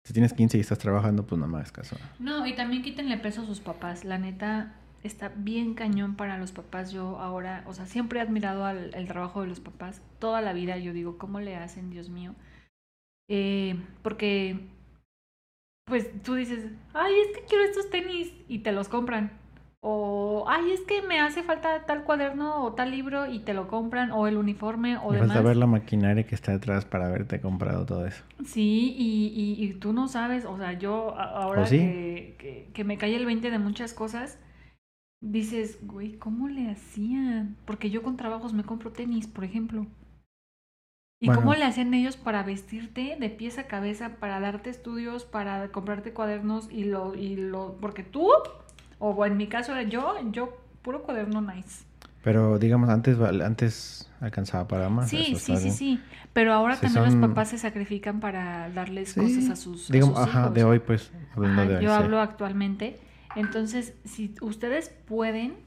si tienes 15 y estás trabajando, pues no me hagas caso.
No, y también quítenle peso a sus papás. La neta está bien cañón para los papás. Yo ahora, o sea, siempre he admirado al, el trabajo de los papás. Toda la vida yo digo, ¿cómo le hacen, Dios mío? Eh, porque, pues tú dices, ay, es que quiero estos tenis y te los compran. O, ay, es que me hace falta tal cuaderno o tal libro y te lo compran. O el uniforme o
Y vas
demás.
a ver la maquinaria que está detrás para haberte comprado todo eso.
Sí, y, y, y tú no sabes, o sea, yo ahora
¿O sí?
que, que, que me cae el 20 de muchas cosas, dices, güey, ¿cómo le hacían? Porque yo con trabajos me compro tenis, por ejemplo. ¿Y
Bueno.
cómo le hacían ellos para vestirte de pies a cabeza, para darte estudios, para comprarte cuadernos y lo, y lo, porque tú, o en mi caso era yo, yo puro cuaderno nice.
Pero digamos, antes, antes alcanzaba para más.
Sí, sí, sí, sí. Pero ahora también
son-
los papás se sacrifican para darles
Sí,
cosas a sus, a
Digamos,
sus
ajá,
hijos.
de hoy, pues, hablando
Ajá,
de hoy.
yo
sí.
hablo actualmente. Entonces, si ustedes pueden,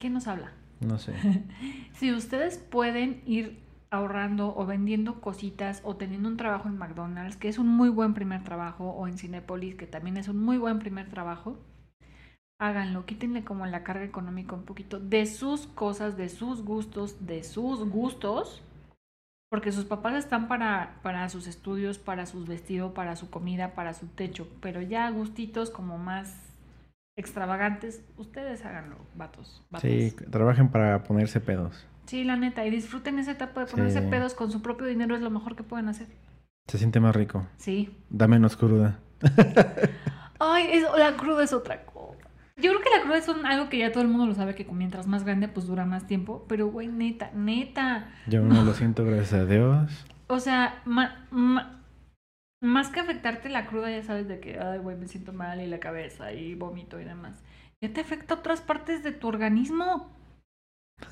¿qué nos habla?
No sé.
Si ustedes pueden ir ahorrando o vendiendo cositas o teniendo un trabajo en McDonald's, que es un muy buen primer trabajo, o en Cinepolis, que también es un muy buen primer trabajo, háganlo, quítenle como la carga económica un poquito de sus cosas, de sus gustos, de sus gustos, Porque sus papás están para, para sus estudios, para sus vestidos, para su comida, para su techo. Pero ya gustitos como más extravagantes, ustedes háganlo, vatos. vatos.
Sí, trabajen para ponerse pedos.
Sí, la neta. Y disfruten esa etapa de ponerse
Sí.
pedos con su propio dinero, es lo mejor que pueden hacer.
Se siente más rico.
Sí.
Da menos cruda.
Ay, es- la cruda es otra cosa. Yo creo que la cruda es un- algo que ya todo el mundo lo sabe, que mientras más grande, pues dura más tiempo. Pero, güey, neta, neta.
Yo no lo siento, gracias a Dios.
O sea, ma- ma- más que afectarte la cruda, ya sabes de que, ay, güey, me siento mal y la cabeza y vómito y demás. Ya te afecta otras partes de tu organismo.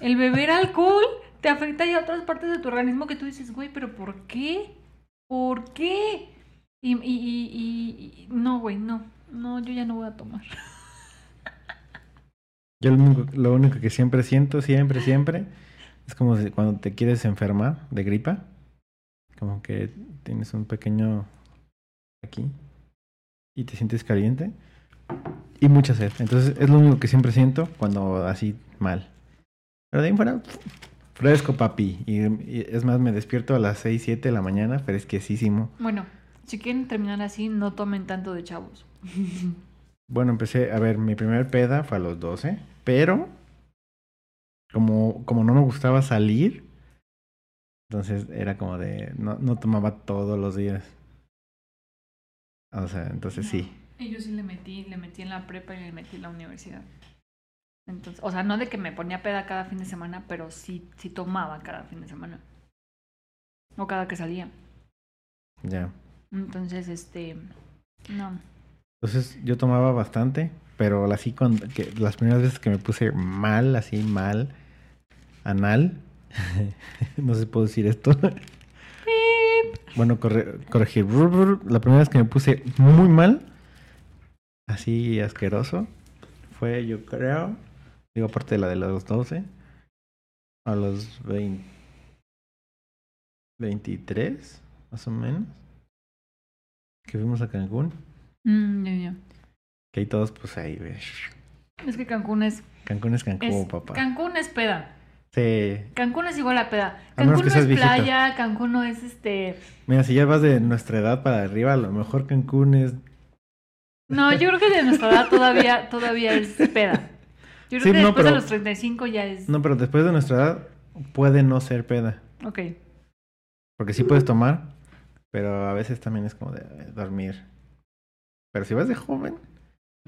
El beber alcohol te afecta ya otras partes de tu organismo que tú dices, güey, pero ¿por qué? ¿Por qué? Y, y, y, y- y- no, güey, no. No, yo ya no voy a tomar.
Yo lo único, lo único que siempre siento, siempre, siempre, es como si cuando te quieres enfermar de gripa, como que tienes un pequeño aquí y te sientes caliente y mucha sed. Entonces es lo único que siempre siento cuando así mal. Pero de ahí fuera, fresco papi. Y, y es más, me despierto a las 6, 7 de la mañana, fresquecísimo.
Bueno, si quieren terminar así, no tomen tanto de chavos.
Bueno, empecé, a ver, mi primer peda fue a los 12, pero como, como no me gustaba salir, entonces era como de, no, no tomaba todos los días. O sea, entonces sí.
Y yo sí le metí, le metí en la prepa y le metí en la universidad. Entonces, o sea, no de que me ponía peda cada fin de semana, pero sí, sí tomaba cada fin de semana. O cada que salía.
Ya.
Entonces, este, no.
Entonces yo tomaba bastante, pero así cuando, que, las primeras veces que me puse mal, así mal, anal, no sé si puedo decir esto. Bueno, corre- corregir. La primera vez que me puse muy mal, así asqueroso, fue yo creo, digo aparte de la de los 12, a los 20, 23, más o menos, que fuimos a Cancún,
Mm, ya.
Que ahí todos pues ahí, ves.
Es que Cancún es,
Cancún es Cancún,
es
papá.
Cancún es peda.
Sí.
Cancún es igual a peda. Cancún no es
viejito.
playa, Cancún no es este.
Mira, si ya vas de nuestra edad para arriba, a lo mejor Cancún es...
No, yo creo que de nuestra edad todavía, todavía es peda. Yo creo
Sí,
que
no,
después de los 35 ya es.
No, pero después de nuestra edad puede no ser peda.
Ok.
Porque sí puedes tomar, pero a veces también es como de dormir. Pero si vas de joven,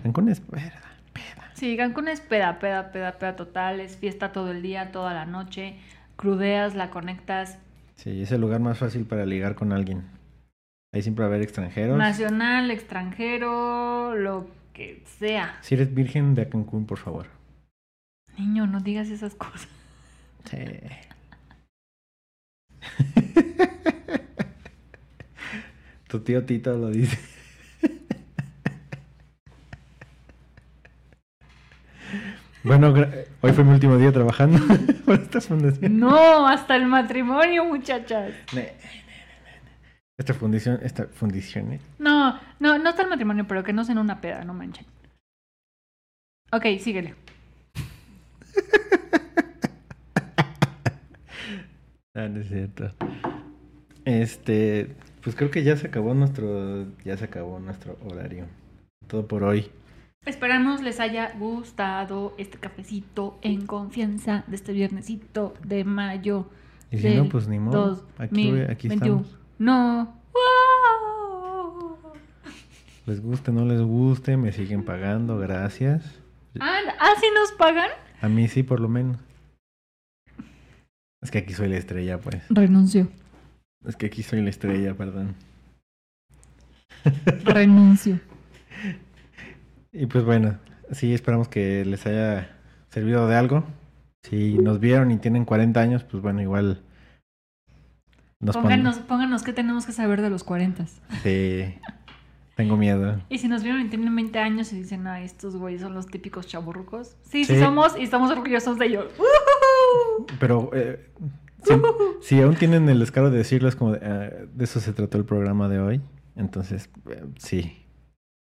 Cancún es peda, peda.
Sí, Cancún es peda, peda, peda, peda total. Es fiesta todo el día, toda la noche. Crudeas, la conectas.
Sí, es el lugar más fácil para ligar con alguien. Ahí siempre va a haber extranjeros.
Nacional, extranjero, lo que sea.
Si eres virgen, de Cancún, por favor.
Niño, no digas esas cosas.
Sí. tu tío Tito lo dice. Bueno, hoy fue mi último día trabajando por esta fundación.
No, hasta el matrimonio, muchachas.
Esta fundición, esta fundición, ¿eh?
No, no, no hasta el matrimonio, pero que no sea en una peda, no manchen. Ok, síguele.
Ah, no es cierto. Este, pues creo que ya se acabó nuestro, ya se acabó nuestro horario. Todo por hoy.
Esperamos les haya gustado este cafecito en confianza de este viernesito de mayo.
Y si no, pues ni modo. Aquí, aquí estamos.
No. ¡Wow!
Les guste, no les guste, me siguen pagando, gracias.
Ah, ¿ah, sí nos pagan?
A mí sí, por lo menos. Es que aquí soy la estrella, pues.
Renuncio.
Es que aquí soy la estrella, perdón.
Renuncio.
Y pues bueno, sí, esperamos que les haya servido de algo. Si nos vieron y tienen 40 años, pues bueno, igual nos
Pónganos, pónganos qué tenemos que saber de los 40.
Sí, tengo miedo.
Y si nos vieron y tienen 20 años y dicen, ah, estos güeyes son los típicos chaburrucos. Sí, sí,
Sí.
somos y estamos orgullosos de ellos.
Pero eh, si, si aún tienen el descaro de decirlo, es como de, ah, de eso se trató el programa de hoy. Entonces, eh, sí.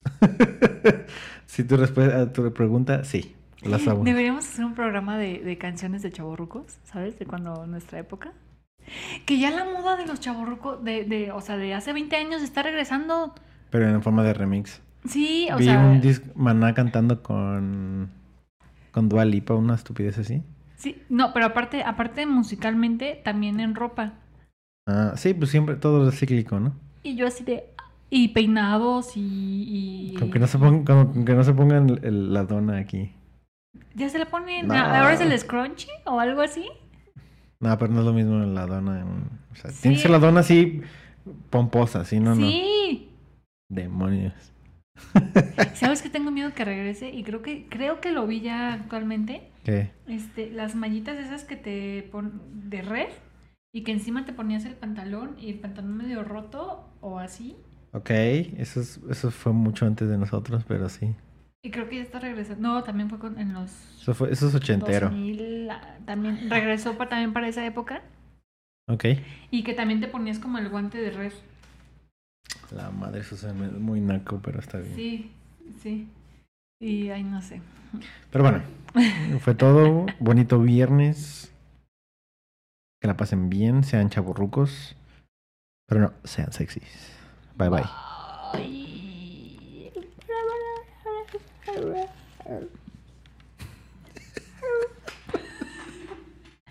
si tu respuesta a tu pregunta, sí, la sabemos.
Deberíamos hacer un programa de, de canciones de chaburrucos, ¿sabes? De cuando nuestra época. Que ya la moda de los chavorrucos, de, de, o sea, de hace 20 años está regresando.
Pero en forma de remix.
Sí, o
Vi
sea.
un disc Maná cantando con. Con Dua Lipa, una estupidez así.
Sí, no, pero aparte, aparte musicalmente, también en ropa.
Ah, sí, pues siempre todo es cíclico, ¿no?
Y yo así de. Y peinados y. y-
Con que no se pongan, con, con que no se pongan el- la dona aquí.
Ya se le ponen.
No.
Ahora es el scrunchy o algo así.
No, pero no es lo mismo la dona. en- o sea,
Sí.
tiene que ser la dona así pomposa, sí, no, no.
sí.
Demonios.
¿Sabes que tengo miedo que regrese? Y creo que, creo que lo vi ya actualmente.
¿Qué?
Este, las mallitas esas que te pon de red y que encima te ponías el pantalón y el pantalón medio roto o así.
Ok, eso, es- eso fue mucho antes de nosotros, pero sí.
Y creo que ya está regresando. No, también fue con- en los
Eso, fue, eso es ochentero.
2000, ah, también regresó pa- también para esa época.
Ok.
Y que también te ponías como el guante de red.
La madre, eso es muy naco, pero está bien.
Sí, sí. Y ay, no sé.
Pero bueno, fue todo. Bonito viernes. Que la pasen bien, sean chaburrucos. Pero no, sean sexys. Bye bye.